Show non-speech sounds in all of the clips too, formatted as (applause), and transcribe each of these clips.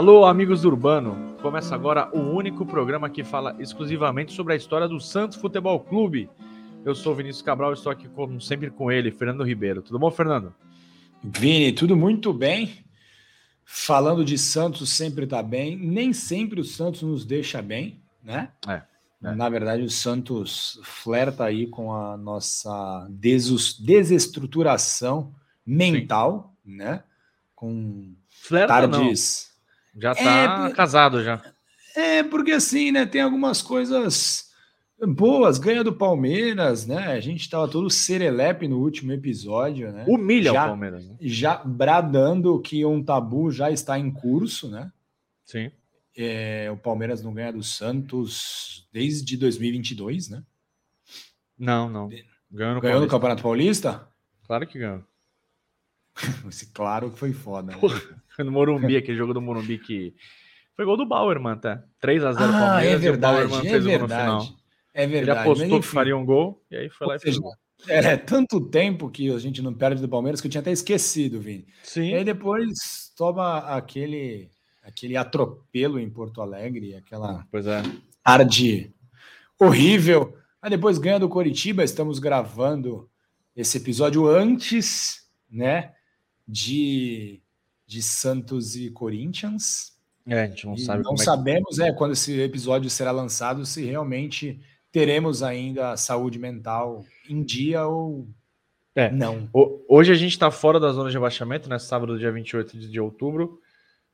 Alô, amigos do Urbano! Começa agora o único programa que fala exclusivamente sobre a história do Santos Futebol Clube. Eu sou Vinícius Cabral e estou aqui, como sempre, com ele, Fernando Ribeiro. Tudo bom, Fernando? Vini, tudo muito bem. Falando de Santos, sempre está bem. Nem sempre o Santos nos deixa bem, né? É. É. Na verdade, o Santos flerta aí com a nossa desestruturação mental, Sim. né? Com flerta, tardes. Não. Já tá é, casado já. É, porque assim, né? Tem algumas coisas boas, ganha do Palmeiras, né? A gente estava todo serelepe no último episódio, né? Humilha já, o Palmeiras. Né? Já bradando que um tabu já está em curso, né? Sim. É, o Palmeiras não ganha do Santos desde 2022, né? Não, não. Ganhou no, ganhou no Campeonato Paulista? Claro que ganhou. (laughs) Esse claro que foi foda. Né? No Morumbi, aquele jogo do Morumbi que. Foi gol do Bauerman, tá? 3x0 ah, Palmeiras. É verdade, é verdade. É verdade. Ele apostou que faria um gol e aí foi lá e fez gol. É, tanto tempo que a gente não perde do Palmeiras que eu tinha até esquecido, Vini. Sim. E aí depois toma aquele aquele atropelo em Porto Alegre, aquela pois é. tarde horrível. Aí depois ganha do Coritiba, estamos gravando esse episódio antes, né, de, de Santos e Corinthians. É, a gente não e sabe. Não sabemos, é, que... é, quando esse episódio será lançado, se realmente teremos ainda saúde mental em dia ou é. não. Hoje a gente está fora da zona de rebaixamento, né? Sábado, dia 28 de outubro.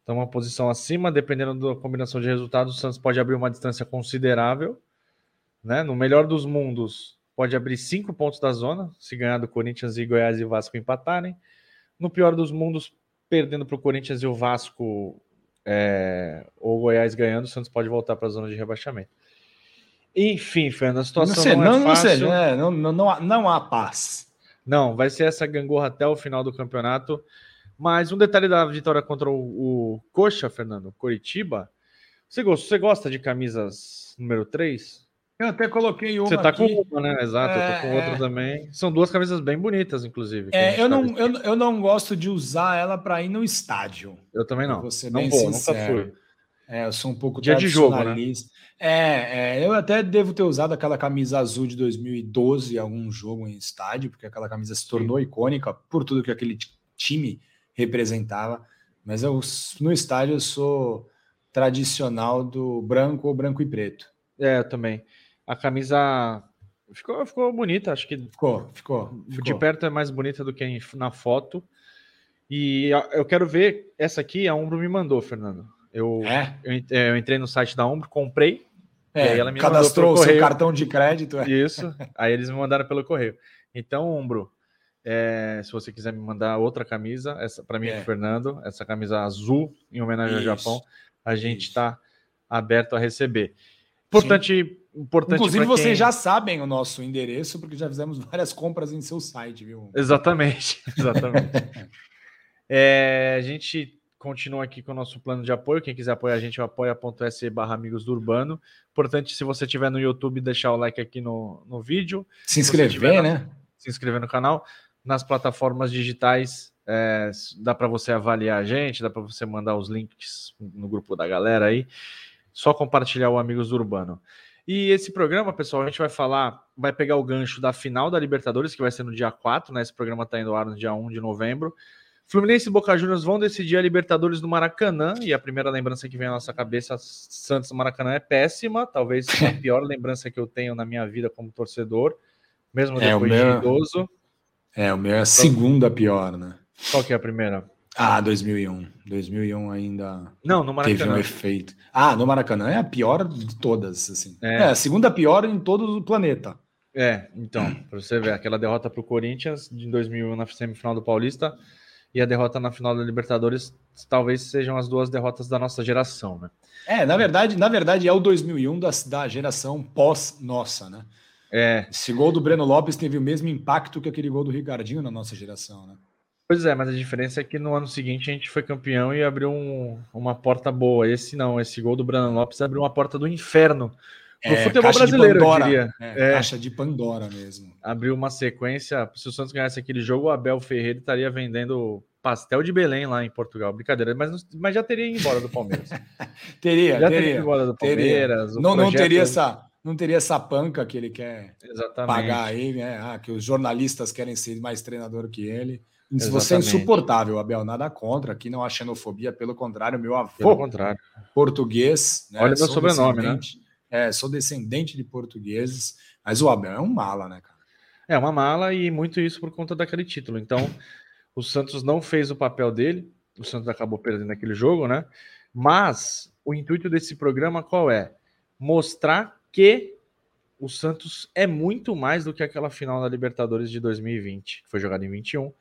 Então, uma posição acima, dependendo da combinação de resultados, o Santos pode abrir uma distância considerável. Né? No melhor dos mundos, pode abrir cinco pontos da zona, se ganhar do Corinthians e Goiás e Vasco empatarem. No pior dos mundos, perdendo para o Corinthians e o Vasco é, ou o Goiás ganhando, o Santos pode voltar para a zona de rebaixamento. Enfim, Fernando, a situação não, não, é não é fácil. Não, não, não, não, há, não há paz. Não, vai ser essa gangorra até o final do campeonato. Mas um detalhe da vitória contra o, o Coxa, Fernando, Coritiba. Você gosta, você gosta de camisas número 3? Eu até coloquei uma. Você tá aqui. com uma, né? Exato, é, eu tô com outra é... também. São duas camisas bem bonitas, inclusive. É, eu, não, eu, eu não gosto de usar ela para ir no estádio. Eu também não. Você não vou, sincero. nunca fui. É, eu sou um pouco Dia de jogo, né? É, é, eu até devo ter usado aquela camisa azul de 2012 em algum jogo em estádio, porque aquela camisa se tornou Sim. icônica por tudo que aquele time representava. Mas eu, no estádio eu sou tradicional do branco ou branco e preto. É, eu também. A camisa ficou, ficou bonita, acho que ficou, ficou, ficou. De perto é mais bonita do que na foto. E eu quero ver essa aqui, a Umbro me mandou, Fernando. Eu, é? eu, é, eu entrei no site da Umbro, comprei. É, e ela me cadastrou o seu cartão de crédito. É. Isso. Aí eles me mandaram pelo correio. Então, Umbro, é, se você quiser me mandar outra camisa, essa para mim é. Fernando, essa camisa azul em homenagem Isso. ao Japão, a gente está aberto a receber. Importante, importante Inclusive, quem... vocês já sabem o nosso endereço, porque já fizemos várias compras em seu site, viu? Exatamente, (laughs) exatamente. é, a gente continua aqui com o nosso plano de apoio. Quem quiser apoiar a gente, apoia.se barra amigos do Urbano. Importante, se você estiver no YouTube, deixar o like aqui no, no vídeo. Se inscrever, né? Se inscrever no canal nas plataformas digitais. É, dá para você avaliar a gente, dá para você mandar os links no grupo da galera aí. Só compartilhar o Amigos do Urbano. E esse programa, pessoal, a gente vai falar, vai pegar o gancho da final da Libertadores, que vai ser no dia 4, né? Esse programa está indo ao ar no dia 1 de novembro. Fluminense e Boca Juniors vão decidir a Libertadores do Maracanã, e a primeira lembrança que vem à nossa cabeça, Santos do Maracanã, é péssima, talvez a (laughs) pior lembrança que eu tenho na minha vida como torcedor, mesmo é, depois é, de idoso. É, o meu é a segunda pior, né? Qual que é a primeira? Ah, 2001. 2001 ainda não, no Maracanã. teve um efeito. Ah, no Maracanã é a pior de todas, assim. É, é a segunda pior em todo o planeta. É, então, para você ver, aquela derrota para o Corinthians de 2001 na semifinal do Paulista e a derrota na final da Libertadores talvez sejam as duas derrotas da nossa geração, né? É, na verdade, na verdade é o 2001 da, da geração pós nossa, né? É. Esse gol do Breno Lopes teve o mesmo impacto que aquele gol do Ricardinho na nossa geração, né? Pois é, mas a diferença é que no ano seguinte a gente foi campeão e abriu um, uma porta boa. Esse não, esse gol do Breno Lopes abriu uma porta do inferno pro é, futebol brasileiro, eu diria. É, é, caixa de Pandora mesmo. Abriu uma sequência. Se o Santos ganhasse aquele jogo, o Abel Ferreira estaria vendendo pastel de Belém lá em Portugal. Brincadeira, mas, mas já teria ido embora do Palmeiras. (laughs) teria, já teria. teria ido embora do Palmeiras. Não, não teria essa não teria essa panca que ele quer Exatamente. pagar aí, né? Ah, que os jornalistas querem ser mais treinador que ele. Se você é insuportável, Abel, nada contra. Aqui não há xenofobia, pelo contrário, meu avô pelo contrário. português. Né? Olha meu sobrenome, né? É, sou descendente de portugueses, mas o Abel é um mala, né, cara? É uma mala e muito isso por conta daquele título. Então, o Santos não fez o papel dele, o Santos acabou perdendo aquele jogo, né? Mas o intuito desse programa qual é? Mostrar que o Santos é muito mais do que aquela final da Libertadores de 2020, que foi jogada em 21.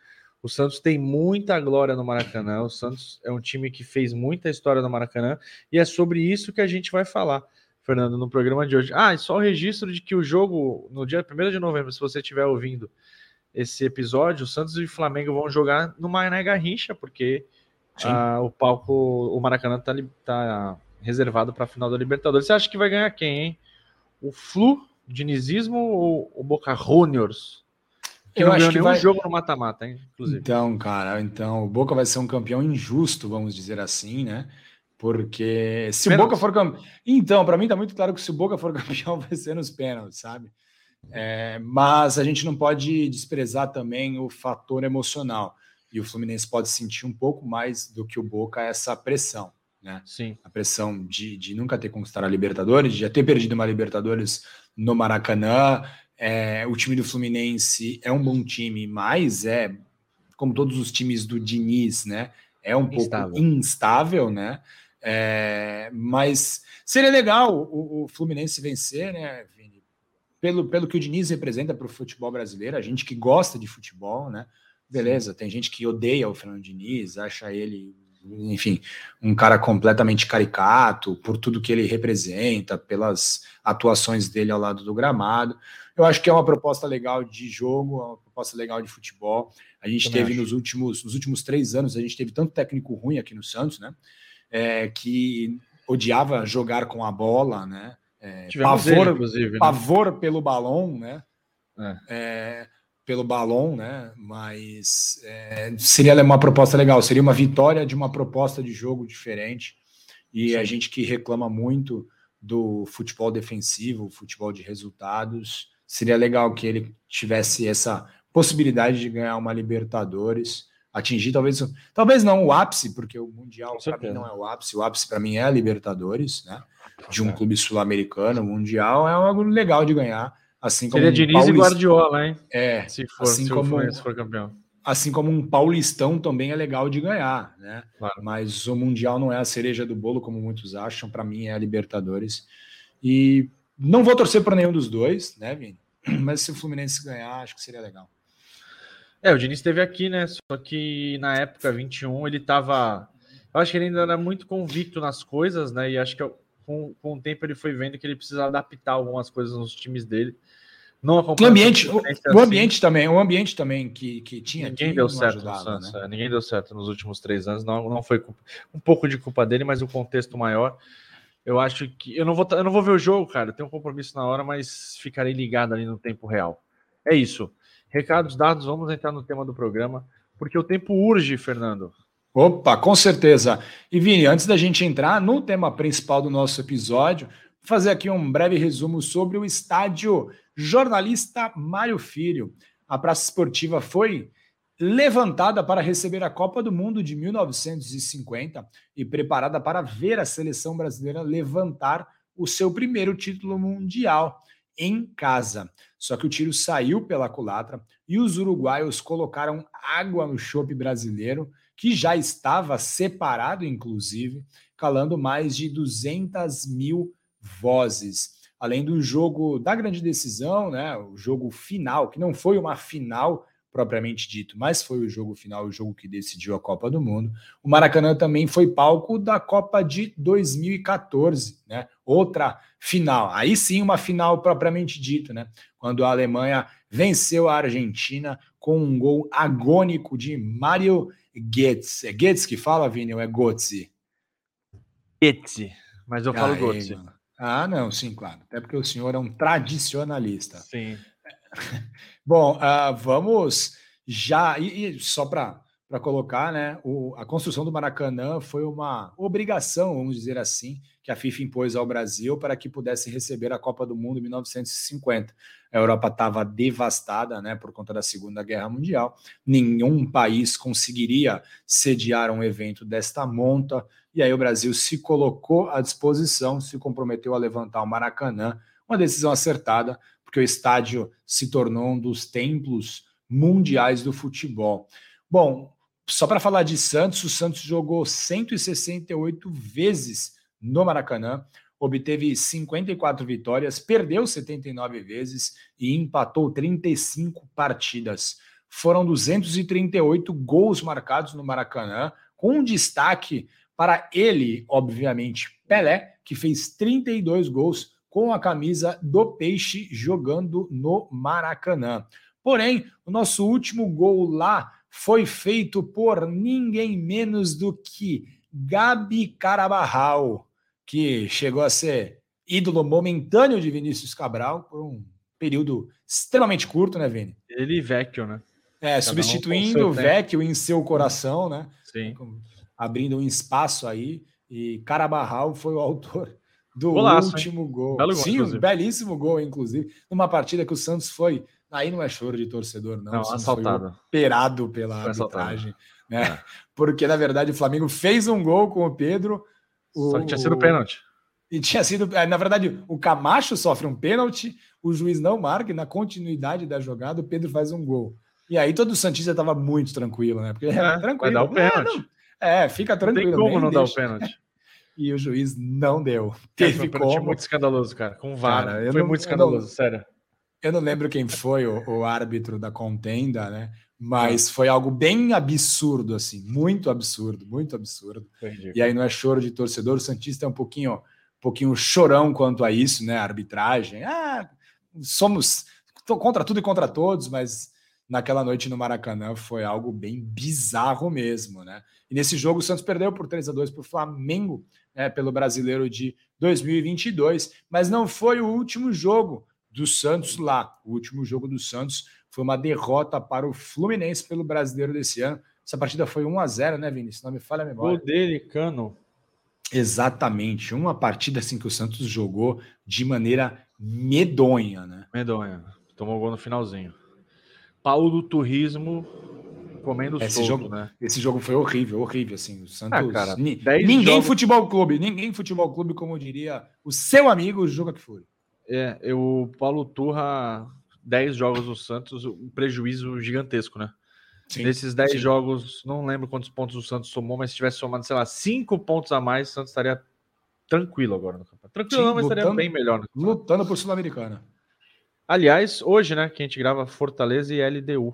O Santos tem muita glória no Maracanã. O Santos é um time que fez muita história no Maracanã e é sobre isso que a gente vai falar, Fernando, no programa de hoje. Ah, e só o registro de que o jogo, no dia 1 de novembro, se você estiver ouvindo esse episódio, o Santos e o Flamengo vão jogar no Mané Garrincha, porque ah, o palco, o Maracanã está tá reservado para a final da Libertadores. Você acha que vai ganhar quem, hein? O Flu, dinizismo ou o Boca Juniors? Que eu não acho que vai... jogo no mata-mata, hein? Inclusive. Então, cara, então o Boca vai ser um campeão injusto, vamos dizer assim, né? Porque se o Boca for campeão. Então, para mim tá muito claro que se o Boca for (laughs) campeão, vai ser nos pênaltis, sabe? É, mas a gente não pode desprezar também o fator emocional. E o Fluminense pode sentir um pouco mais do que o Boca essa pressão né? Sim. A pressão de, de nunca ter conquistado a Libertadores, de já ter perdido uma Libertadores no Maracanã. É, o time do Fluminense é um bom time, mas é, como todos os times do Diniz, né? É um instável. pouco instável, né? É, mas seria legal o, o, Fluminense vencer, né, Vini? Pelo, pelo que o Diniz representa para o futebol brasileiro, a gente que gosta de futebol, né? Beleza, tem gente que odeia o Fernando Diniz, acha ele enfim, um cara completamente caricato por tudo que ele representa, pelas atuações dele ao lado do gramado. Eu acho que é uma proposta legal de jogo, é uma proposta legal de futebol. A gente Também teve nos últimos, nos últimos três anos, a gente teve tanto técnico ruim aqui no Santos, né? É, que odiava jogar com a bola, né? É, pavor, ele, né? pavor pelo balão, né? É. é pelo balão, né? Mas é, seria uma proposta legal, seria uma vitória de uma proposta de jogo diferente. E Sim. a gente que reclama muito do futebol defensivo, futebol de resultados, seria legal que ele tivesse essa possibilidade de ganhar uma Libertadores, atingir talvez, talvez não o ápice, porque o mundial para mim não é o ápice, o ápice para mim é a Libertadores, né? De um é. clube sul-americano, o mundial é algo legal de ganhar Assim como Seria Diniz Paulist... e Guardiola, hein? É, se for, assim se como, for, se for campeão. Assim como um paulistão também é legal de ganhar, né? Claro. Mas o Mundial não é a cereja do bolo, como muitos acham. Para mim é a Libertadores. E não vou torcer para nenhum dos dois, né, Vini? (clears throat) Mas se o Fluminense ganhar, acho que seria legal. É, o Diniz esteve aqui, né? Só que na época 21 ele estava. Eu acho que ele ainda era muito convicto nas coisas, né? E acho que com, com o tempo ele foi vendo que ele precisa adaptar algumas coisas nos times dele. Não o ambiente, o, assim. o, ambiente também, o ambiente também que, que tinha. Ninguém deu certo ajudava, no Santos. Né? Ninguém deu certo nos últimos três anos. Não, não foi culpa, um pouco de culpa dele, mas o contexto maior. Eu acho que eu não vou, eu não vou ver o jogo, cara. Eu tenho um compromisso na hora, mas ficarei ligado ali no tempo real. É isso. Recados dados, vamos entrar no tema do programa, porque o tempo urge, Fernando. Opa, com certeza. E Vini, antes da gente entrar no tema principal do nosso episódio, vou fazer aqui um breve resumo sobre o estádio jornalista Mário Filho. A Praça Esportiva foi levantada para receber a Copa do Mundo de 1950 e preparada para ver a seleção brasileira levantar o seu primeiro título mundial em casa. Só que o tiro saiu pela culatra e os uruguaios colocaram água no chope brasileiro, que já estava separado, inclusive, calando mais de 200 mil vozes além do jogo da grande decisão, né, o jogo final, que não foi uma final propriamente dito, mas foi o jogo final, o jogo que decidiu a Copa do Mundo. O Maracanã também foi palco da Copa de 2014, né? Outra final. Aí sim, uma final propriamente dito, né? Quando a Alemanha venceu a Argentina com um gol agônico de Mario Götze. É Götze que fala, Vini, ou é Götze? Götze, mas eu falo Götze. Ah, não, sim, claro. Até porque o senhor é um tradicionalista. Sim. (laughs) Bom, uh, vamos já. E, e só para colocar, né? O, a construção do Maracanã foi uma obrigação, vamos dizer assim, que a FIFA impôs ao Brasil para que pudesse receber a Copa do Mundo em 1950. A Europa estava devastada, né, por conta da Segunda Guerra Mundial. Nenhum país conseguiria sediar um evento desta monta. E aí o Brasil se colocou à disposição, se comprometeu a levantar o Maracanã. Uma decisão acertada, porque o estádio se tornou um dos templos mundiais do futebol. Bom, só para falar de Santos, o Santos jogou 168 vezes no Maracanã, obteve 54 vitórias, perdeu 79 vezes e empatou 35 partidas. Foram 238 gols marcados no Maracanã, com um destaque para ele, obviamente, Pelé, que fez 32 gols com a camisa do Peixe jogando no Maracanã. Porém, o nosso último gol lá foi feito por ninguém menos do que Gabi Carabarral, que chegou a ser ídolo momentâneo de Vinícius Cabral por um período extremamente curto, né, Vini? Ele e Vecchio, né? É, Cada substituindo um o Vecchio em seu coração, né? Sim. Abrindo um espaço aí. E Carabarral foi o autor do Golaço, último hein? gol. Belo Sim, um belíssimo gol, inclusive, numa partida que o Santos foi Aí não é choro de torcedor, não. Não, assaltado. operado pela foi arbitragem. Né? É. (laughs) Porque, na verdade, o Flamengo fez um gol com o Pedro. O, Só que tinha sido pênalti. E tinha sido. É, na verdade, o Camacho sofre um pênalti, o juiz não marca, e na continuidade da jogada, o Pedro faz um gol. E aí todo o Santista estava muito tranquilo, né? Porque é, tranquilo. Vai dar o pênalti. É, fica tranquilo. Não tem como não deixa. dar o pênalti. (laughs) E o juiz não deu. Teve é, como. muito escandaloso, cara. Com VAR. Cara, foi não, muito escandaloso, não, sério. Eu não lembro quem foi o, o árbitro da contenda, né? Mas foi algo bem absurdo, assim, muito absurdo, muito absurdo. Entendi. E aí não é choro de torcedor, o Santista é um pouquinho, um pouquinho chorão quanto a isso, né? A arbitragem. Ah, somos contra tudo e contra todos, mas naquela noite no Maracanã foi algo bem bizarro mesmo, né? E nesse jogo o Santos perdeu por 3 a 2 para o Flamengo, né, pelo Brasileiro de 2022, mas não foi o último jogo do Santos lá. O último jogo do Santos foi uma derrota para o Fluminense pelo brasileiro desse ano. Essa partida foi 1 a 0 né, Vinícius? Não me falha a memória. O dele, Cano. Exatamente. Uma partida assim que o Santos jogou de maneira medonha, né? Medonha. Tomou gol no finalzinho. Paulo Turismo comendo esse solto, jogo, né? Esse jogo foi horrível, horrível, assim. O Santos. Ah, cara, ninguém jogos... futebol clube, ninguém futebol clube, como diria o seu amigo Joga que foi. É, o Paulo Turra, 10 jogos do Santos, um prejuízo gigantesco, né? Sim, Nesses 10 jogos, não lembro quantos pontos o Santos somou, mas se tivesse somado, sei lá, 5 pontos a mais, o Santos estaria tranquilo agora no campeonato. Tranquilo, Sim, não, mas lutando, estaria bem melhor. lutando por Sul-Americana. Aliás, hoje, né, que a gente grava Fortaleza e LDU,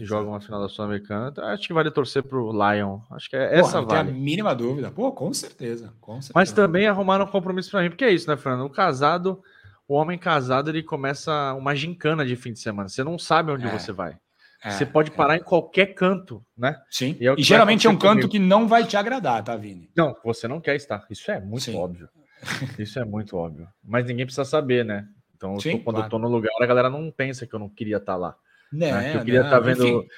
jogam a final da Sul-Americana, então, acho que vale torcer pro Lion. Acho que é essa vale. Não tem a mínima dúvida. Pô, com certeza, com certeza. Mas também arrumaram um compromisso para mim, porque é isso, né, Fernando? O casado o homem casado ele começa uma gincana de fim de semana. Você não sabe onde é, você vai. É, você pode é. parar é. em qualquer canto, né? Sim. E, é e geralmente é um canto comigo. que não vai te agradar, tá, Vini? Não, você não quer estar. Isso é muito Sim. óbvio. (laughs) Isso é muito óbvio. Mas ninguém precisa saber, né? Então, Sim, tô, quando claro. eu tô no lugar, a galera não pensa que eu não queria estar lá. Né? né? Que eu queria estar tá vendo. Enfim.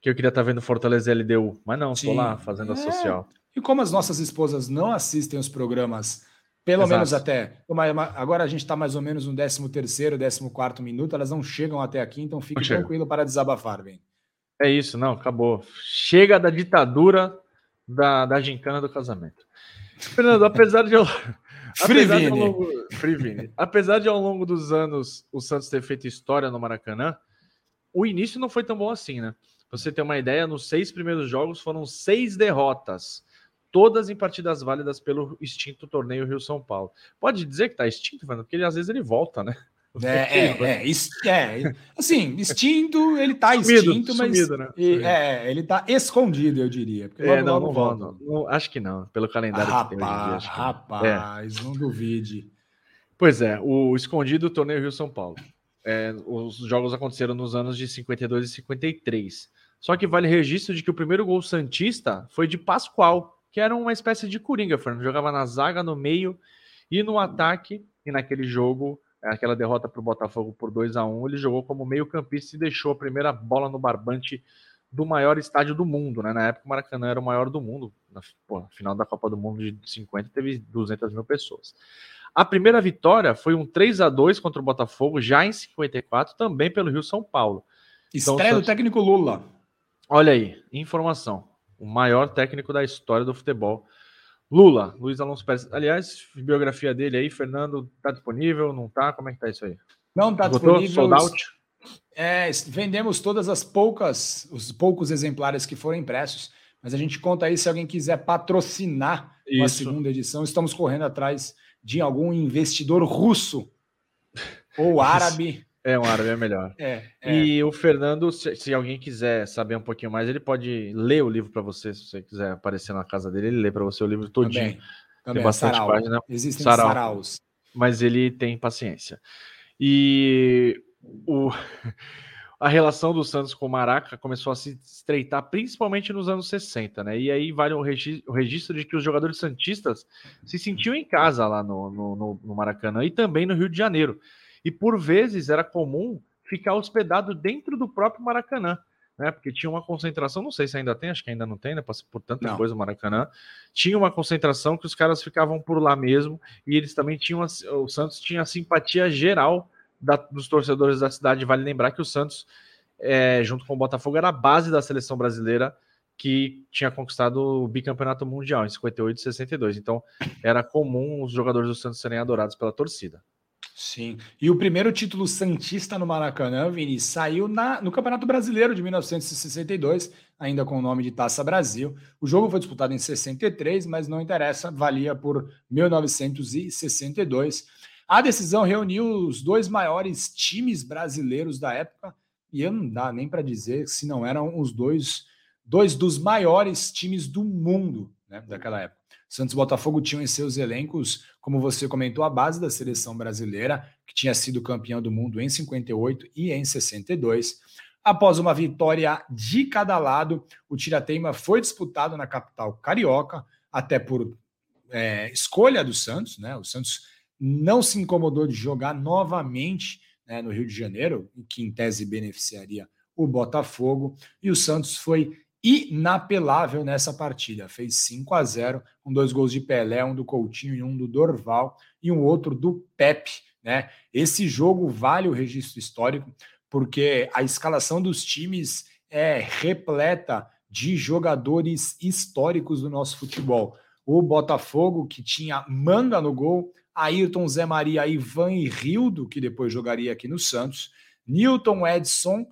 Que eu queria estar tá vendo Fortaleza LDU. Mas não, tô lá fazendo a é. social. E como as nossas esposas não assistem os programas pelo Exato. menos até. Agora a gente está mais ou menos no 13 terceiro, 14 quarto minuto, elas não chegam até aqui, então fique tranquilo para desabafar, bem. É isso, não, acabou. Chega da ditadura da, da gincana do casamento. Fernando, apesar de eu. (laughs) apesar de, ao longo, apesar de ao longo dos anos o Santos ter feito história no Maracanã, o início não foi tão bom assim, né? Pra você ter uma ideia, nos seis primeiros jogos foram seis derrotas todas em partidas válidas pelo extinto torneio Rio São Paulo. Pode dizer que está extinto, Fernando, porque ele, às vezes ele volta, né? É, é, (laughs) é, é, assim, extinto, ele tá extinto, mas sumido, né? é, ele tá escondido, eu diria. Porque é, não, não, volta. Não, não, acho que não, pelo calendário rapaz, que tem hoje em dia. Rapaz, não duvide. Pois é, o escondido torneio Rio São Paulo. É, os jogos aconteceram nos anos de 52 e 53. Só que vale registro de que o primeiro gol Santista foi de Pascoal, que era uma espécie de coringa, Fernando. Jogava na zaga, no meio e no ataque. E naquele jogo, aquela derrota para o Botafogo por 2 a 1 ele jogou como meio-campista e deixou a primeira bola no barbante do maior estádio do mundo, né? Na época o Maracanã era o maior do mundo. Na pô, final da Copa do Mundo de 50 teve 200 mil pessoas. A primeira vitória foi um 3 a 2 contra o Botafogo, já em 54, também pelo Rio São Paulo. Então, Estreia Santos... do técnico Lula. Olha aí, informação. O maior técnico da história do futebol. Lula, Luiz Alonso Pérez. Aliás, biografia dele aí, Fernando, tá disponível? Não tá? Como é que tá isso aí? Não tá disponível. Sold out? É, vendemos todas as poucas, os poucos exemplares que foram impressos, mas a gente conta aí se alguém quiser patrocinar a segunda edição. Estamos correndo atrás de algum investidor russo ou (laughs) árabe. É, um árabe é melhor. É, é. E o Fernando, se, se, alguém quiser saber um pouquinho mais, ele pode ler o livro para você, se você quiser aparecer na casa dele, ele lê para você o livro todinho. Também, também. Tem bastante Sarau. página. Existem Sarau, saraus. Mas ele tem paciência. E o, (laughs) a relação do Santos com o Maraca começou a se estreitar, principalmente nos anos 60, né? E aí vale o registro, o de que os jogadores santistas se sentiam em casa lá no, no, no Maracanã e também no Rio de Janeiro. E por vezes era comum ficar hospedado dentro do próprio Maracanã. Né, porque tinha uma concentração, não sei se ainda tem, acho que ainda não tem, né? Passou por tanta não. coisa no Maracanã. Tinha uma concentração que os caras ficavam por lá mesmo, e eles também tinham. O Santos tinha a simpatia geral da, dos torcedores da cidade. Vale lembrar que o Santos, é, junto com o Botafogo, era a base da seleção brasileira que tinha conquistado o bicampeonato mundial em 58 e 62. Então, era comum os jogadores do Santos serem adorados pela torcida. Sim. E o primeiro título Santista no Maracanã, Vini, saiu na, no Campeonato Brasileiro de 1962, ainda com o nome de Taça Brasil. O jogo foi disputado em 63, mas não interessa, valia por 1962. A decisão reuniu os dois maiores times brasileiros da época, e não dá nem para dizer se não eram os dois, dois dos maiores times do mundo né, daquela época. Santos e Botafogo tinham em seus elencos, como você comentou, a base da seleção brasileira, que tinha sido campeão do mundo em 58 e em 62. Após uma vitória de cada lado, o tirateima foi disputado na capital carioca, até por é, escolha do Santos, né? O Santos não se incomodou de jogar novamente né, no Rio de Janeiro, que em tese beneficiaria o Botafogo, e o Santos foi inapelável nessa partida. Fez 5 a 0 com dois gols de Pelé, um do Coutinho e um do Dorval, e um outro do Pepe. Né? Esse jogo vale o registro histórico, porque a escalação dos times é repleta de jogadores históricos do nosso futebol. O Botafogo, que tinha Manga no gol, Ayrton, Zé Maria, Ivan e Rildo, que depois jogaria aqui no Santos, Newton, Edson,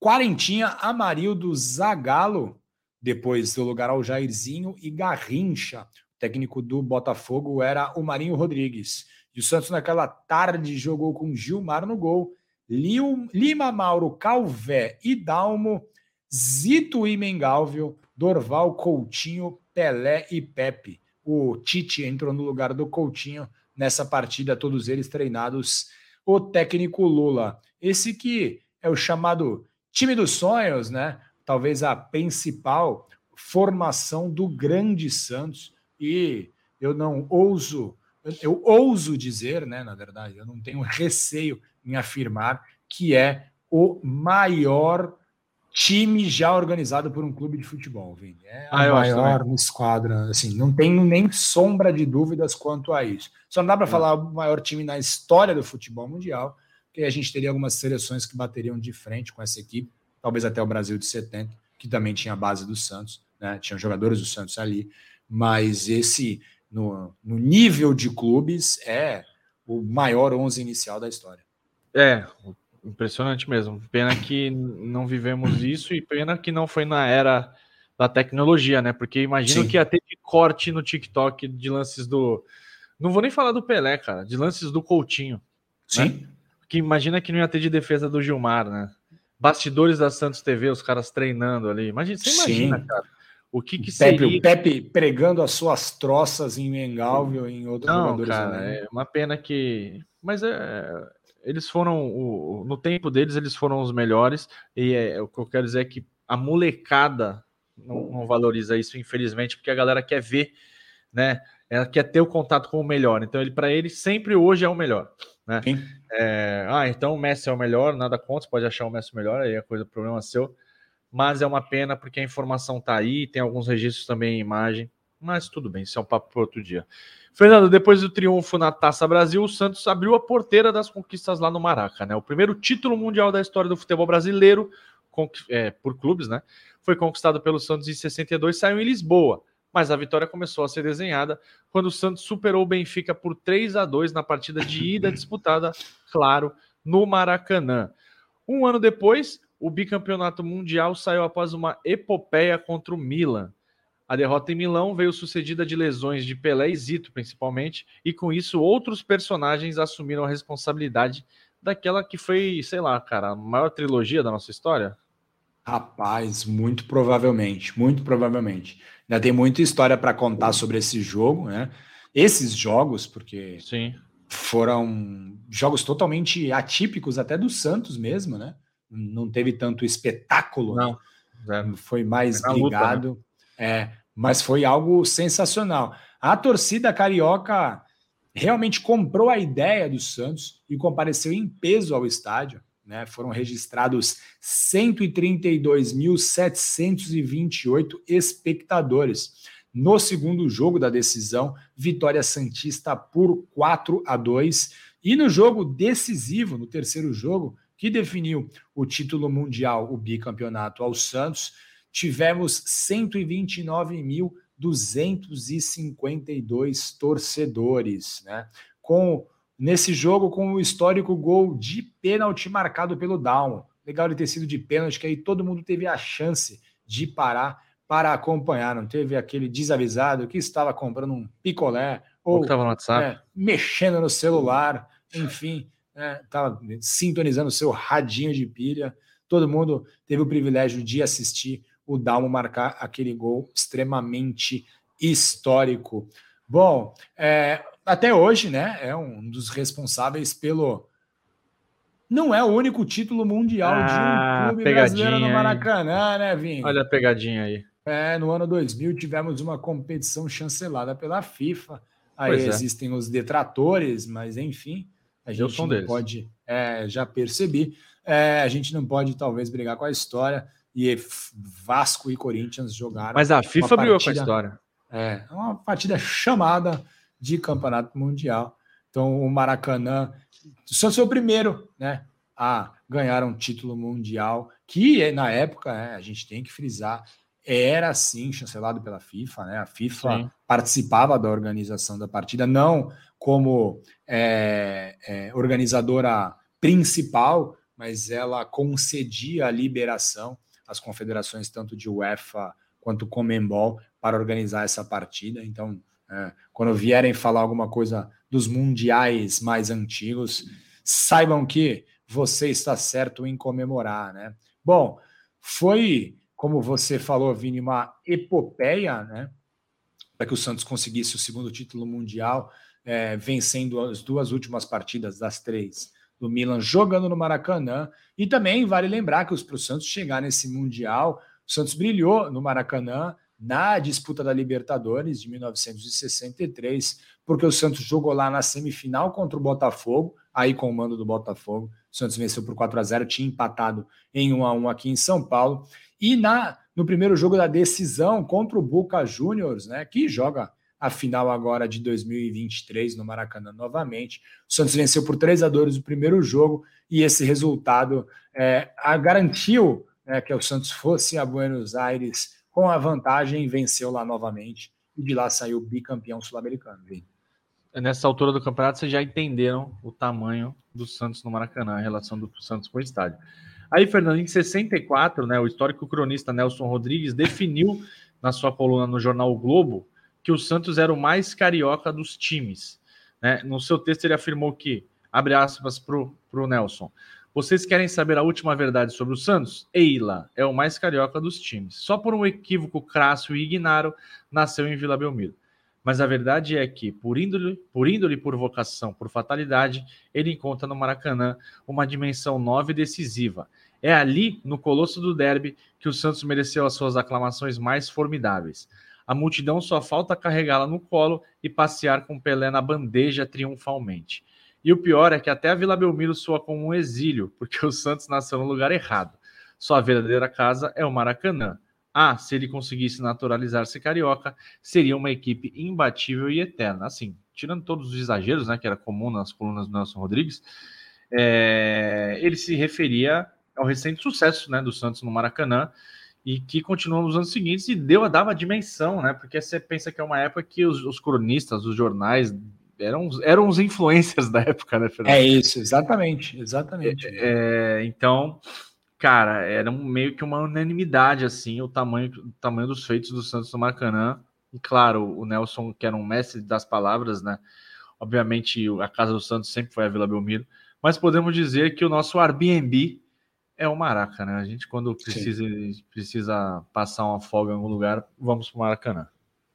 Quarentinha, Amarildo, Zagalo, depois deu lugar ao Jairzinho e Garrincha. O técnico do Botafogo era o Marinho Rodrigues. E o Santos, naquela tarde, jogou com Gilmar no gol, Lima Mauro, Calvé e Dalmo, Zito e Mengalvio, Dorval, Coutinho, Pelé e Pepe o Tite entrou no lugar do Coutinho nessa partida, todos eles treinados o técnico Lula. Esse que é o chamado time dos sonhos, né? Talvez a principal formação do grande Santos e eu não ouso, eu ouso dizer, né, na verdade, eu não tenho receio em afirmar que é o maior time já organizado por um clube de futebol, Vini. É a ah, maior esquadra, assim, não tenho nem sombra de dúvidas quanto a isso. Só não dá para falar o maior time na história do futebol mundial, porque a gente teria algumas seleções que bateriam de frente com essa equipe, talvez até o Brasil de 70, que também tinha a base do Santos, né? Tinham jogadores do Santos ali, mas esse no, no nível de clubes é o maior 11 inicial da história. É, Impressionante mesmo. Pena que não vivemos isso e pena que não foi na era da tecnologia, né? Porque imagino Sim. que ia ter de corte no TikTok de lances do. Não vou nem falar do Pelé, cara, de lances do Coutinho. Sim. Né? Que imagina que não ia ter de defesa do Gilmar, né? Bastidores da Santos TV, os caras treinando ali. Imagina, você imagina, Sim. cara. O que, que Pepe, seria... O Pepe pregando as suas troças em Mengalvio e em outros não, jogadores. Cara, é uma pena que. Mas é, eles foram, o, no tempo deles, eles foram os melhores, e é, o que eu quero dizer é que a molecada não, não, valoriza isso, infelizmente, porque a galera quer ver, né? Ela quer ter o contato com o melhor. Então, ele para ele sempre hoje é o melhor, né? É, ah, então o Messi é o melhor, nada contra, pode achar o Messi melhor, aí é coisa, problema seu. mas é uma pena porque a informação está aí, tem alguns registros também em imagem, mas tudo bem, isso é um papo para outro dia. Fernando, depois do triunfo na Taça Brasil, o Santos abriu a porteira das conquistas lá no Maraca, né? O primeiro título mundial da história do futebol brasileiro, é, por clubes, né? Foi conquistado pelo Santos em 62, saiu em Lisboa, mas a vitória começou a ser desenhada quando o Santos superou o Benfica por 3 a 2 na partida de ida (coughs) disputada, claro, no Maracanã. Um ano depois, o bicampeonato mundial saiu após uma epopeia contra o Milan. A derrota em Milão veio sucedida de lesões de Pelé e Zito, principalmente, e com isso outros personagens assumiram a responsabilidade daquela que foi, sei lá, cara, a maior trilogia da nossa história? Rapaz, muito provavelmente, muito provavelmente. Ainda tem muita história para contar sobre esse jogo, né? Esses jogos, porque Sim. foram jogos totalmente atípicos, até do Santos mesmo, né? não teve tanto espetáculo, não, né? foi mais ligado, né? é, mas foi algo sensacional. A torcida carioca realmente comprou a ideia do Santos e compareceu em peso ao estádio. Né? Foram registrados 132.728 espectadores. No segundo jogo da decisão, vitória Santista por 4 a 2. E no jogo decisivo, no terceiro jogo, que definiu o título mundial, o bicampeonato ao Santos, tivemos 129.252 torcedores, né? Com nesse jogo com o histórico gol de pênalti marcado pelo Down. Legal de ter sido de pênalti, que aí todo mundo teve a chance de parar para acompanhar. Não teve aquele desavisado que estava comprando um picolé ou, no. É, mexendo no celular, enfim estava né, sintonizando o seu radinho de pilha. Todo mundo teve o privilégio de assistir o Dalmo marcar aquele gol extremamente histórico. Bom, é, até hoje, né, é um dos responsáveis pelo. Não é o único título mundial ah, de um ah, clube brasileiro no Maracanã, né, Vini? Olha a pegadinha aí. É, no ano 2000 tivemos uma competição chancelada pela FIFA. Aí é. existem os detratores, mas enfim, a gente não deles. pode, é, já percebi, é, a gente não pode talvez brigar com a história e Vasco e Corinthians jogaram. Mas a FIFA brigou com a história. É, uma partida chamada de campeonato mundial. Então o Maracanã só foi o primeiro, né, a ganhar um título mundial que na época, né, a gente tem que frisar, era sim chancelado pela FIFA, né? A FIFA sim. participava da organização da partida, não como é, é, organizadora principal, mas ela concedia a liberação às confederações tanto de UEFA quanto Comembol para organizar essa partida. Então, é, quando vierem falar alguma coisa dos mundiais mais antigos, saibam que você está certo em comemorar, né? Bom, foi, como você falou, Vini, uma epopeia, né? Para que o Santos conseguisse o segundo título mundial é, vencendo as duas últimas partidas das três do Milan jogando no Maracanã. E também vale lembrar que para o Santos chegar nesse Mundial, o Santos brilhou no Maracanã na disputa da Libertadores de 1963, porque o Santos jogou lá na semifinal contra o Botafogo, aí com o mando do Botafogo. O Santos venceu por 4 a 0, tinha empatado em 1 a 1 aqui em São Paulo. E na no primeiro jogo da decisão contra o Boca Juniors, né, que joga a final agora de 2023 no Maracanã novamente. O Santos venceu por 3 a 2 o primeiro jogo e esse resultado é, a garantiu né, que o Santos fosse a Buenos Aires com a vantagem e venceu lá novamente. E de lá saiu bicampeão sul-americano. Nessa altura do campeonato, vocês já entenderam o tamanho do Santos no Maracanã, a relação do Santos com o estádio. Aí, Fernando, em 64, né, o histórico cronista Nelson Rodrigues definiu na sua coluna no jornal o Globo que o Santos era o mais carioca dos times. Né? No seu texto, ele afirmou que, abre aspas para o Nelson, vocês querem saber a última verdade sobre o Santos? Eila é o mais carioca dos times. Só por um equívoco crasso e ignaro, nasceu em Vila Belmiro. Mas a verdade é que, por índole, por índole, por vocação, por fatalidade, ele encontra no Maracanã uma dimensão nova e decisiva. É ali, no colosso do derby, que o Santos mereceu as suas aclamações mais formidáveis. A multidão só falta carregá-la no colo e passear com Pelé na bandeja triunfalmente. E o pior é que até a Vila Belmiro soa como um exílio, porque o Santos nasceu no lugar errado. Sua verdadeira casa é o Maracanã. Ah, se ele conseguisse naturalizar-se carioca, seria uma equipe imbatível e eterna. Assim, tirando todos os exageros, né, que era comum nas colunas do Nelson Rodrigues, é, ele se referia ao recente sucesso né, do Santos no Maracanã e que continuou nos anos seguintes e deu a dava dimensão, né? Porque você pensa que é uma época que os, os cronistas, os jornais eram, eram os influencers da época, né, Fernando? É isso, exatamente, exatamente. É, é, então, cara, era meio que uma unanimidade, assim, o tamanho, o tamanho dos feitos do Santos no Maracanã. E claro, o Nelson, que era um mestre das palavras, né? Obviamente, a casa do Santos sempre foi a Vila Belmiro, mas podemos dizer que o nosso Airbnb é o Maraca, né? A gente, quando precisa, precisa passar uma folga em algum lugar, vamos para o Maracanã.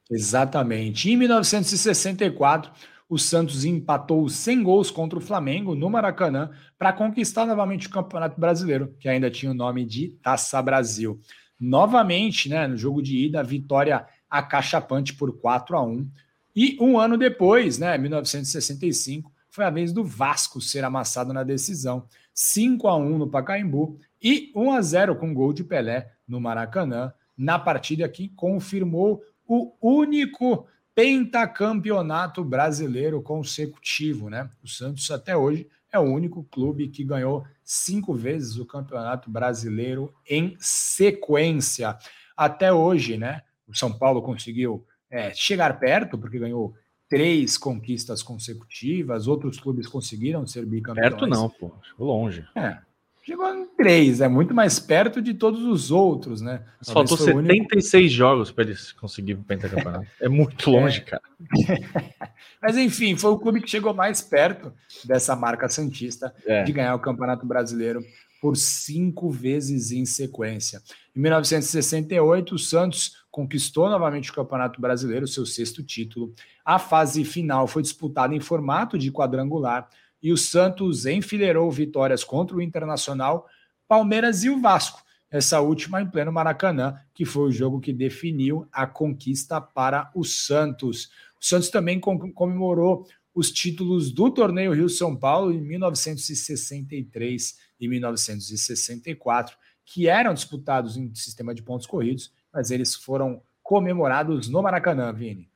Exatamente. Em 1964, o Santos empatou sem gols contra o Flamengo no Maracanã para conquistar novamente o Campeonato Brasileiro, que ainda tinha o nome de Taça Brasil. Novamente, né, no jogo de ida, vitória acachapante por 4 a 1. E um ano depois, né, 1965, foi a vez do Vasco ser amassado na decisão. 5 a 1 no Pacaembu e 1 a 0 com gol de Pelé no Maracanã, na partida que confirmou o único pentacampeonato brasileiro consecutivo, né? O Santos até hoje é o único clube que ganhou cinco vezes o Campeonato Brasileiro em sequência. Até hoje, né? O São Paulo conseguiu é, chegar perto, porque ganhou três conquistas consecutivas, outros clubes conseguiram ser bicampeões. Perto não, pô, chegou longe. É, chegou em três, é muito mais perto de todos os outros, né? faltou 76 único... jogos para eles conseguirem o pentacampeonato. é muito longe, é. cara. (laughs) Mas enfim, foi o clube que chegou mais perto dessa marca Santista é. de ganhar o Campeonato Brasileiro por cinco vezes em sequência. Em 1968, o Santos conquistou novamente o Campeonato Brasileiro, seu sexto título. A fase final foi disputada em formato de quadrangular e o Santos enfileirou vitórias contra o Internacional, Palmeiras e o Vasco. Essa última em pleno Maracanã, que foi o jogo que definiu a conquista para o Santos. O Santos também comemorou os títulos do torneio Rio São Paulo em 1963 e 1964, que eram disputados em sistema de pontos corridos, mas eles foram comemorados no Maracanã, Vini.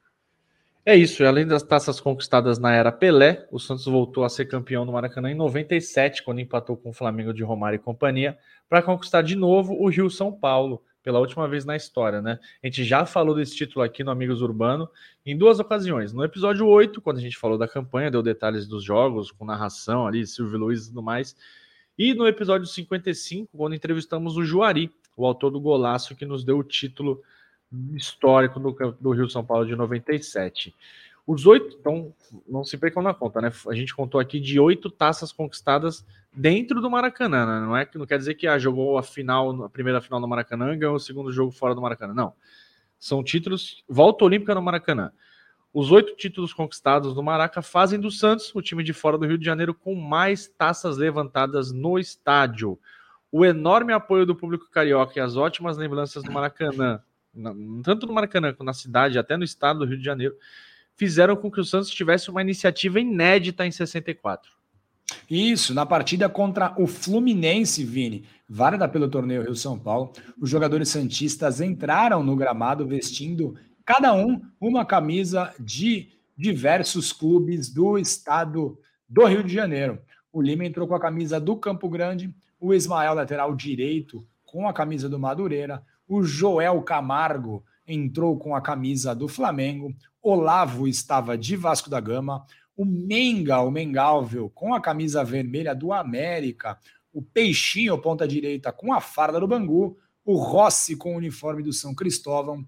É isso, além das taças conquistadas na era Pelé, o Santos voltou a ser campeão no Maracanã em 97, quando empatou com o Flamengo de Romário e companhia, para conquistar de novo o Rio São Paulo, pela última vez na história, né? A gente já falou desse título aqui no Amigos Urbano em duas ocasiões. No episódio 8, quando a gente falou da campanha, deu detalhes dos jogos, com narração ali, Silvio Luiz e tudo mais. E no episódio 55, quando entrevistamos o Juari, o autor do golaço que nos deu o título histórico do, do Rio São Paulo de 97. Os oito, então, não se percam na conta, né? A gente contou aqui de oito taças conquistadas dentro do Maracanã, né? Não é que não quer dizer que ah, jogou a final, a primeira final no Maracanã ganhou o segundo jogo fora do Maracanã. Não. São títulos, volta olímpica no Maracanã. Os oito títulos conquistados no Maraca fazem do Santos o time de fora do Rio de Janeiro com mais taças levantadas no estádio. O enorme apoio do público carioca e as ótimas lembranças do Maracanã, tanto no Maracanã quanto na cidade, até no estado do Rio de Janeiro, fizeram com que o Santos tivesse uma iniciativa inédita em 64. Isso, na partida contra o Fluminense, Vini, válida pelo torneio Rio São Paulo, os jogadores santistas entraram no gramado vestindo cada um uma camisa de diversos clubes do estado do Rio de Janeiro. O Lima entrou com a camisa do Campo Grande, o Ismael, lateral direito, com a camisa do Madureira, o Joel Camargo entrou com a camisa do Flamengo, Olavo estava de Vasco da Gama, o Menga, o Mengalvel, com a camisa vermelha do América, o Peixinho, ponta direita, com a farda do Bangu, o Rossi com o uniforme do São Cristóvão,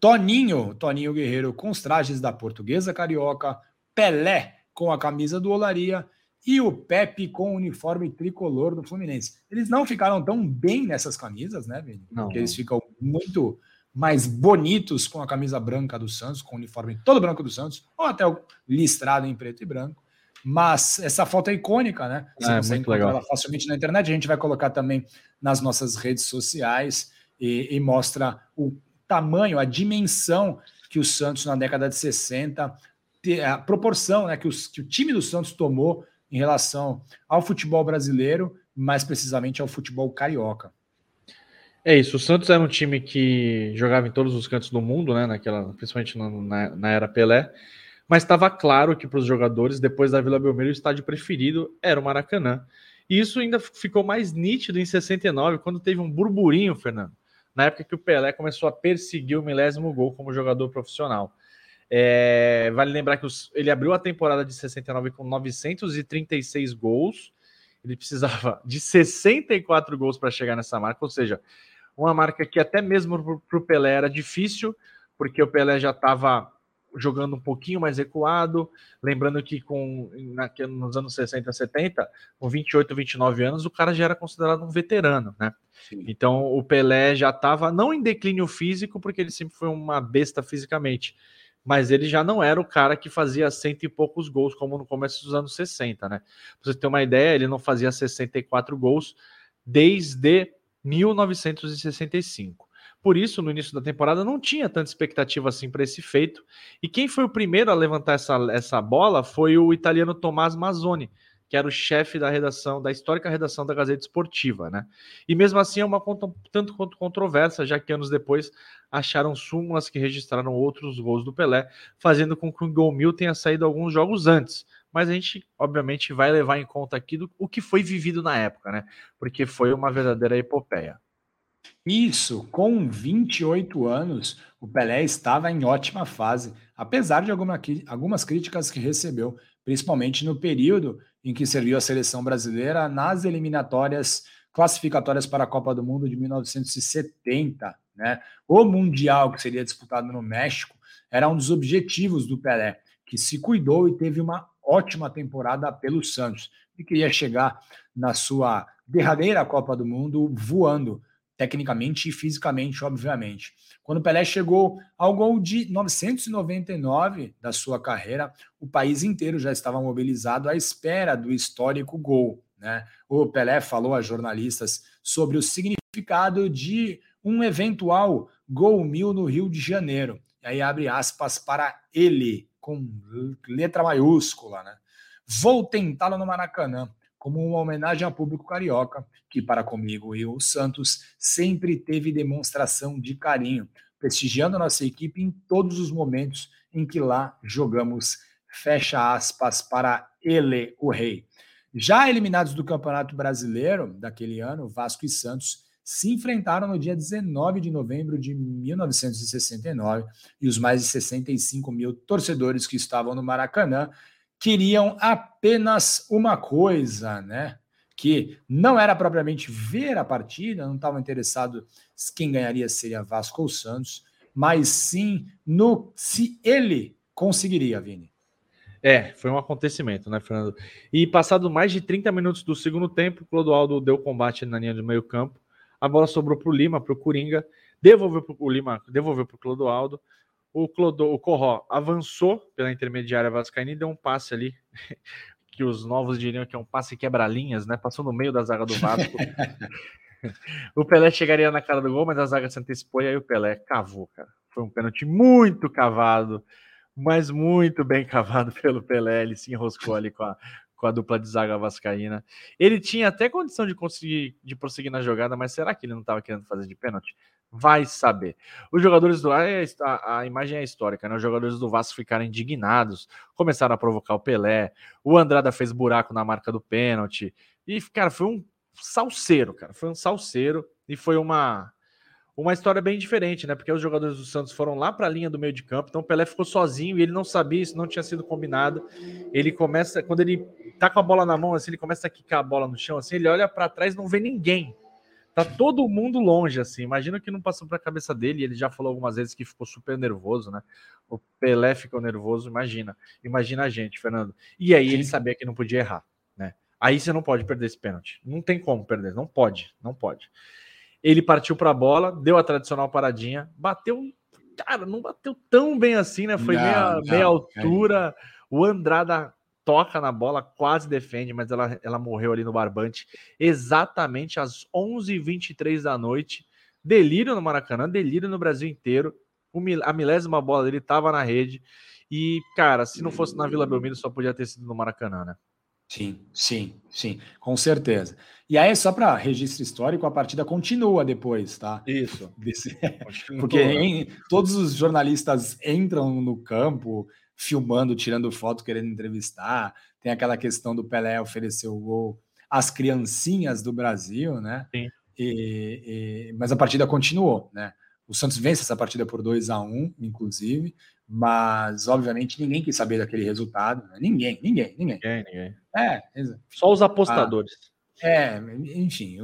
Toninho, Toninho Guerreiro com os trajes da Portuguesa Carioca, Pelé com a camisa do Olaria e o Pepe com o uniforme tricolor do Fluminense. Eles não ficaram tão bem nessas camisas, né, Vini? Não. Porque eles ficam muito mais bonitos com a camisa branca do Santos, com o uniforme todo branco do Santos, ou até o listrado em preto e branco. Mas essa foto é icônica, né? Você é, consegue encontrar ela facilmente na internet. A gente vai colocar também nas nossas redes sociais e, e mostra o tamanho, a dimensão que o Santos na década de 60, a proporção né, que, os, que o time do Santos tomou em relação ao futebol brasileiro, mais precisamente ao futebol carioca. É isso, o Santos era um time que jogava em todos os cantos do mundo, né? Naquela, principalmente na, na era Pelé, mas estava claro que para os jogadores, depois da Vila Belmiro, o estádio preferido era o Maracanã. E isso ainda ficou mais nítido em 69, quando teve um burburinho, Fernando, na época que o Pelé começou a perseguir o milésimo gol como jogador profissional. É, vale lembrar que os, ele abriu a temporada de 69 com 936 gols. Ele precisava (laughs) de 64 gols para chegar nessa marca, ou seja, uma marca que até mesmo para o Pelé era difícil, porque o Pelé já estava jogando um pouquinho mais recuado. Lembrando que com na, nos anos 60, 70, com 28, 29 anos, o cara já era considerado um veterano, né? Sim. Então o Pelé já estava não em declínio físico, porque ele sempre foi uma besta fisicamente, mas ele já não era o cara que fazia cento e poucos gols, como no começo dos anos 60, né? Pra você ter uma ideia, ele não fazia 64 gols desde 1965. Por isso, no início da temporada, não tinha tanta expectativa assim para esse feito. E quem foi o primeiro a levantar essa, essa bola foi o italiano Tomás Mazzoni, que era o chefe da redação, da histórica redação da Gazeta Esportiva, né? E mesmo assim é uma conta tanto quanto controversa, já que anos depois acharam súmulas que registraram outros gols do Pelé, fazendo com que o gol mil tenha saído alguns jogos antes. Mas a gente, obviamente, vai levar em conta aqui do, o que foi vivido na época, né? Porque foi uma verdadeira epopeia. Isso, com 28 anos, o Pelé estava em ótima fase, apesar de alguma, algumas críticas que recebeu, principalmente no período em que serviu a seleção brasileira nas eliminatórias classificatórias para a Copa do Mundo de 1970. Né? O Mundial, que seria disputado no México, era um dos objetivos do Pelé, que se cuidou e teve uma ótima temporada pelo Santos, e queria chegar na sua derradeira Copa do Mundo voando tecnicamente e fisicamente, obviamente. Quando Pelé chegou ao gol de 999 da sua carreira, o país inteiro já estava mobilizado à espera do histórico gol. Né? O Pelé falou a jornalistas sobre o significado de um eventual gol mil no Rio de Janeiro. E aí abre aspas para ele, com letra maiúscula. Né? Vou tentá-lo no Maracanã como uma homenagem ao público carioca, que para comigo e o Santos sempre teve demonstração de carinho, prestigiando nossa equipe em todos os momentos em que lá jogamos. Fecha aspas para ele, o rei. Já eliminados do Campeonato Brasileiro daquele ano, Vasco e Santos se enfrentaram no dia 19 de novembro de 1969 e os mais de 65 mil torcedores que estavam no Maracanã queriam apenas uma coisa, né? Que não era propriamente ver a partida, não estavam interessados quem ganharia seria Vasco ou Santos, mas sim no se ele conseguiria, Vini. É, foi um acontecimento, né, Fernando? E passado mais de 30 minutos do segundo tempo, Clodoaldo deu combate na linha do meio-campo. A bola sobrou para o Lima, para o Coringa, devolveu para o Lima, devolveu para o Clodoaldo o, Clodo, o Corró avançou pela intermediária Vascaína e deu um passe ali, (laughs) que os novos diriam que é um passe quebra-linhas, né? Passou no meio da zaga do Vasco. (laughs) o Pelé chegaria na cara do gol, mas a zaga se antecipou e aí o Pelé cavou, cara. Foi um pênalti muito cavado, mas muito bem cavado pelo Pelé. Ele se enroscou ali com a, com a dupla de zaga vascaína. Ele tinha até condição de conseguir de prosseguir na jogada, mas será que ele não estava querendo fazer de pênalti? Vai saber. Os jogadores do é, a, a imagem é histórica, né? Os jogadores do Vasco ficaram indignados, começaram a provocar o Pelé. O Andrada fez buraco na marca do pênalti. E, cara, foi um salseiro, cara. Foi um salseiro e foi uma uma história bem diferente, né? Porque os jogadores do Santos foram lá para a linha do meio de campo, então o Pelé ficou sozinho e ele não sabia, isso não tinha sido combinado. Ele começa, quando ele tá com a bola na mão, assim, ele começa a quicar a bola no chão, assim, ele olha para trás não vê ninguém. Tá todo mundo longe, assim. Imagina que não passou para a cabeça dele. Ele já falou algumas vezes que ficou super nervoso, né? O Pelé ficou nervoso. Imagina, imagina a gente, Fernando. E aí ele sabia que não podia errar, né? Aí você não pode perder esse pênalti. Não tem como perder, não pode, não pode. Ele partiu para a bola, deu a tradicional paradinha, bateu, cara, não bateu tão bem assim, né? Foi não, meia, não, meia altura. É. O Andrada toca na bola, quase defende, mas ela, ela morreu ali no barbante exatamente às 11h23 da noite. Delírio no Maracanã, delírio no Brasil inteiro. a milésima bola dele estava na rede. E, cara, se não fosse na Vila Belmiro, só podia ter sido no Maracanã, né? Sim, sim, sim, com certeza. E aí, só para registro histórico, a partida continua depois, tá? Isso. Desse... (laughs) Porque em... todos os jornalistas entram no campo, filmando, tirando foto, querendo entrevistar. Tem aquela questão do Pelé oferecer o gol às criancinhas do Brasil, né? Sim. E, e... Mas a partida continuou, né? O Santos vence essa partida por 2 a 1 inclusive, mas obviamente ninguém quis saber daquele resultado. Né? Ninguém, ninguém, ninguém. Ninguém, ninguém. É, só os apostadores. Ah, é, enfim,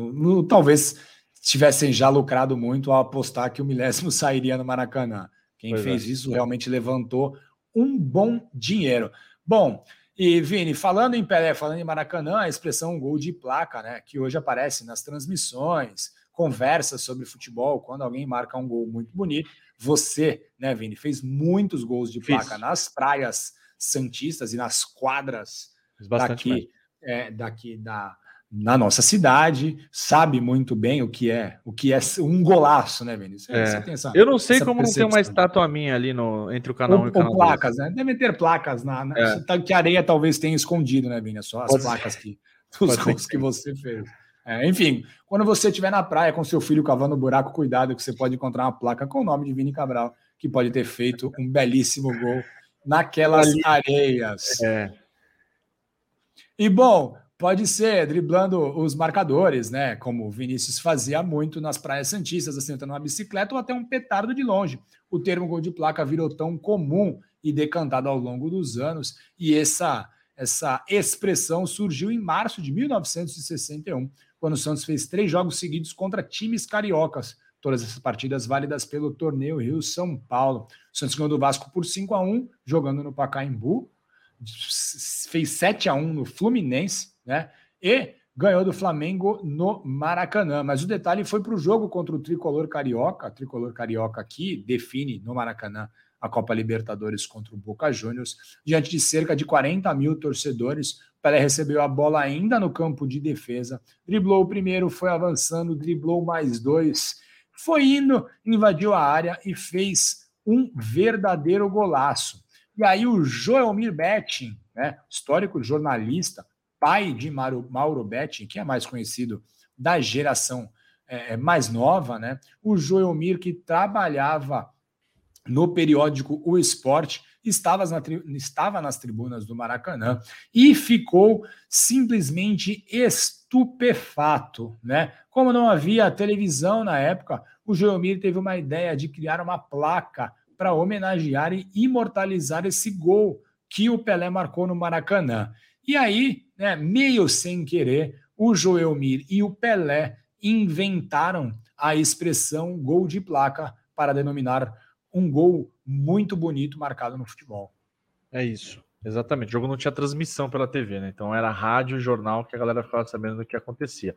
talvez tivessem já lucrado muito ao apostar que o milésimo (laughs) sairia no Maracanã. Quem pois fez é. isso realmente levantou um bom dinheiro. Bom, e Vini, falando em Pelé, falando em Maracanã, a expressão gol de placa, né, que hoje aparece nas transmissões, conversas sobre futebol, quando alguém marca um gol muito bonito. Você, né, Vini, fez muitos gols de placa Fiz. nas praias santistas e nas quadras daqui, é, daqui da na nossa cidade, sabe muito bem o que é, o que é um golaço, né, Vini? é. essa, Eu não sei como não tem uma estátua minha ali no, entre o canal ou, e o canal. Ou placas, né? Devem ter placas na, na é. que a areia talvez tenha escondido, né, Vini? Só as Pode placas (laughs) ser. que os gols que você fez. É, enfim, quando você estiver na praia com seu filho cavando buraco, cuidado que você pode encontrar uma placa com o nome de Vini Cabral, que pode ter feito um belíssimo gol naquelas areias. É. E bom, pode ser driblando os marcadores, né? Como o Vinícius fazia muito nas praias santistas, assentando uma bicicleta ou até um petardo de longe. O termo gol de placa virou tão comum e decantado ao longo dos anos, e essa essa expressão surgiu em março de 1961, quando o Santos fez três jogos seguidos contra times cariocas. Todas essas partidas válidas pelo torneio Rio-São Paulo. O Santos ganhou do Vasco por 5 a 1 jogando no Pacaembu. Fez 7 a 1 no Fluminense, né? E ganhou do Flamengo no Maracanã. Mas o detalhe foi para o jogo contra o Tricolor Carioca. O Tricolor Carioca aqui define no Maracanã a Copa Libertadores contra o Boca Juniors. Diante de cerca de 40 mil torcedores, Pelé recebeu a bola ainda no campo de defesa, driblou o primeiro, foi avançando, driblou mais dois, foi indo, invadiu a área e fez um verdadeiro golaço. E aí o Joelmir Betting, né, histórico jornalista, pai de Mauro, Mauro Betting, que é mais conhecido da geração é, mais nova, né, o Joelmir que trabalhava no periódico O Esporte, estava, na, estava nas tribunas do Maracanã e ficou simplesmente estupefato, né? Como não havia televisão na época, o Geomir teve uma ideia de criar uma placa para homenagear e imortalizar esse gol que o Pelé marcou no Maracanã. E aí, né, meio sem querer, o Joelmir e o Pelé inventaram a expressão gol de placa para denominar um gol muito bonito marcado no futebol. É isso, exatamente. O jogo não tinha transmissão pela TV, né? Então era rádio, jornal que a galera ficava sabendo do que acontecia.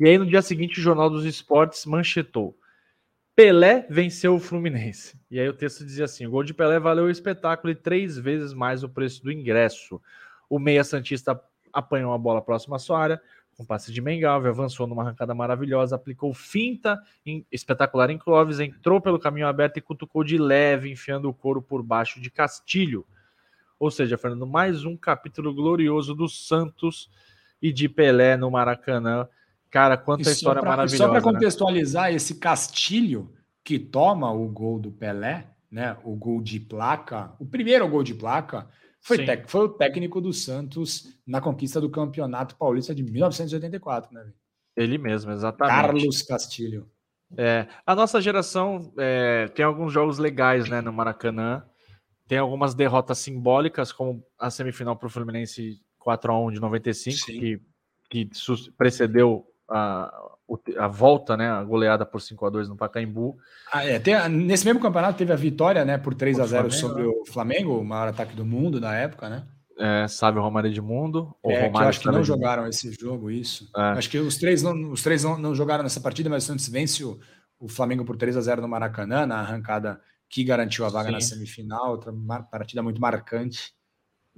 E aí no dia seguinte o Jornal dos Esportes manchetou: Pelé venceu o Fluminense. E aí o texto dizia assim: o gol de Pelé valeu o espetáculo e três vezes mais o preço do ingresso. O meia santista apanhou a bola próxima à sua área, com passe de Mengalve, avançou numa arrancada maravilhosa, aplicou finta em, espetacular em Clóvis, entrou pelo caminho aberto e cutucou de leve, enfiando o couro por baixo de Castilho. Ou seja, Fernando, mais um capítulo glorioso do Santos e de Pelé no Maracanã. Cara, quanta história pra, maravilhosa. Só para né? contextualizar, né? esse Castilho que toma o gol do Pelé, né? O gol de placa, o primeiro gol de placa, foi, tec, foi o técnico do Santos na conquista do Campeonato Paulista de 1984, né? Ele mesmo, exatamente. Carlos Castilho. É, a nossa geração é, tem alguns jogos legais né, no Maracanã. Tem algumas derrotas simbólicas, como a semifinal para o Fluminense 4x1 de 95, Sim. que, que precedeu a, a volta, né, a goleada por 5 a 2 no Pacaembu. Ah, é, tem, nesse mesmo campeonato teve a vitória, né, por 3 a 0 Flamengo, sobre né? o Flamengo, o maior ataque do mundo na época, né? É, sabe o Romário Edmundo? Ou é, Romário eu acho que não jogaram esse jogo, isso. É. Acho que os três, não, os três não, não jogaram nessa partida, mas o Santos vence o, o Flamengo por 3 a 0 no Maracanã, na arrancada que garantiu a vaga Sim. na semifinal, outra partida muito marcante.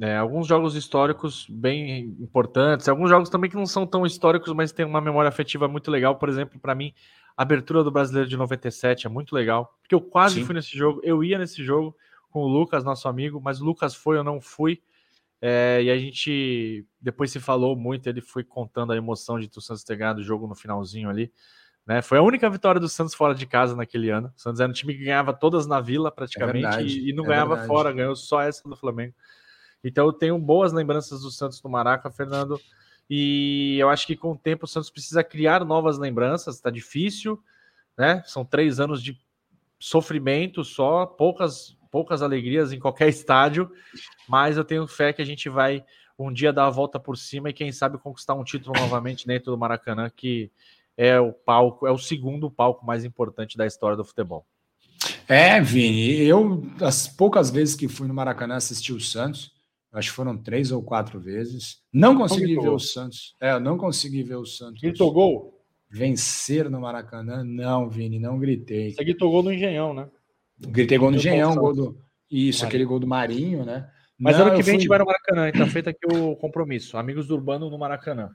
É, alguns jogos históricos bem importantes, alguns jogos também que não são tão históricos, mas tem uma memória afetiva muito legal. Por exemplo, para mim, a abertura do Brasileiro de 97 é muito legal, porque eu quase Sim. fui nesse jogo, eu ia nesse jogo com o Lucas, nosso amigo, mas o Lucas foi, eu não fui. É, e a gente depois se falou muito, ele foi contando a emoção de o Santos ter ganhado o jogo no finalzinho ali. Né? Foi a única vitória do Santos fora de casa naquele ano. O Santos era um time que ganhava todas na vila praticamente é verdade, e, e, não é ganhava verdade. fora, ganhou só essa do Flamengo. Então eu tenho boas lembranças do Santos no Maraca, Fernando. E eu acho que com o tempo o Santos precisa criar novas lembranças, tá difícil, né? São três anos de sofrimento só, poucas, poucas alegrias em qualquer (laughs) estádio, mas eu tenho fé que a gente vai um dia dar a volta por cima e quem sabe conquistar um título novamente dentro do Maracanã, que é o palco, é o segundo palco mais importante da história do futebol. É, Vini, eu, as poucas vezes que fui no Maracanã assistir o Santos, acho que foram três ou quatro vezes, não consegui ver o Santos. É, eu não consegui ver o Santos. Gritou gol? Vencer no Maracanã? Não, Vini, não gritei. Você gritou gol no Engenhão, né? Gritei gol no Engenhão, gol do. Isso, Marinho. aquele gol do Marinho, né? Mas não, ano que vem fui... a gente vai no Maracanã, então feito aqui o compromisso. Amigos do Urbano no Maracanã.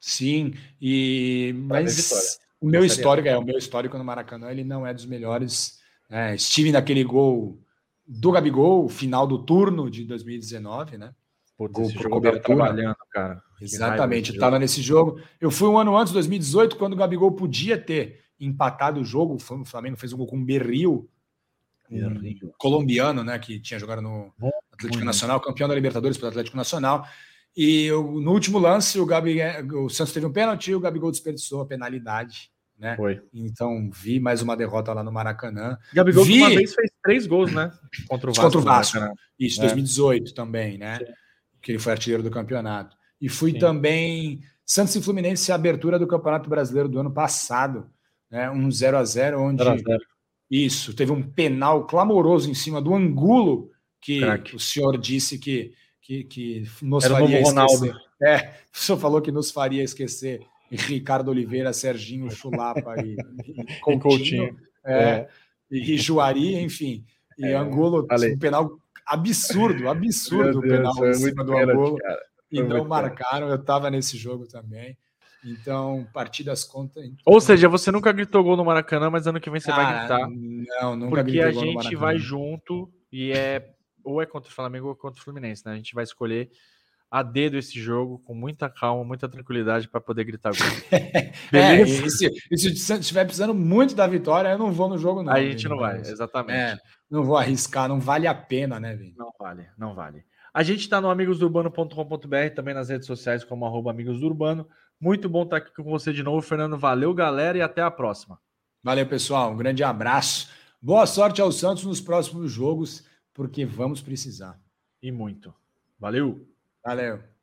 Sim, e mas o meu histórico é o meu histórico no Maracanã, ele não é dos melhores. É, estive naquele gol do Gabigol, final do turno de 2019, né? Putz, gol esse jogo tava trabalhando, cara. Exatamente, estava nesse jogo. Eu fui um ano antes, 2018, quando o Gabigol podia ter empatado o jogo. O Flamengo fez um gol com o Berril, um colombiano, né? Que tinha jogado no Atlético Nacional, campeão da Libertadores pelo Atlético Nacional. E no último lance, o, Gabi, o Santos teve um pênalti e o Gabigol desperdiçou a penalidade. Né? Foi. Então vi mais uma derrota lá no Maracanã. Gabigol vi... uma vez fez três gols, né? Contra o Vasco. Contra o Vasco. Isso, é. 2018 também, né? Sim. Que ele foi artilheiro do campeonato. E fui Sim. também Santos e Fluminense, a abertura do Campeonato Brasileiro do ano passado, né? Um 0 a 0 onde 0 a 0. isso teve um penal clamoroso em cima do Angulo que Crack. o senhor disse que que, que nos Era faria esquecer. É, o senhor falou que nos faria esquecer Ricardo Oliveira, Serginho Chulapa e, e Coutinho, Coutinho. É, é. e Juari, enfim. E é, Angulo, um penal absurdo, absurdo o penal em cima do Angulo. E não marcaram, eu estava nesse jogo também. Então, partidas contra. Ou seja, você nunca gritou gol no Maracanã, mas ano que vem você Cara, vai gritar. Não, nunca Porque a gente vai junto e é ou é contra o Flamengo ou é contra o Fluminense, né? A gente vai escolher a dedo esse jogo com muita calma, muita tranquilidade para poder gritar gol. (laughs) é, e se, e se estiver precisando muito da vitória, eu não vou no jogo, não. Aí a gente não vai, exatamente. É, não vou arriscar, não vale a pena, né, Vini? Não vale, não vale. A gente está no amigosdurbano.com.br, também nas redes sociais, como arroba Amigos do Urbano. Muito bom estar aqui com você de novo, Fernando. Valeu, galera, e até a próxima. Valeu, pessoal. Um grande abraço. Boa sorte ao Santos nos próximos jogos porque vamos precisar. E muito. Valeu! Valeu!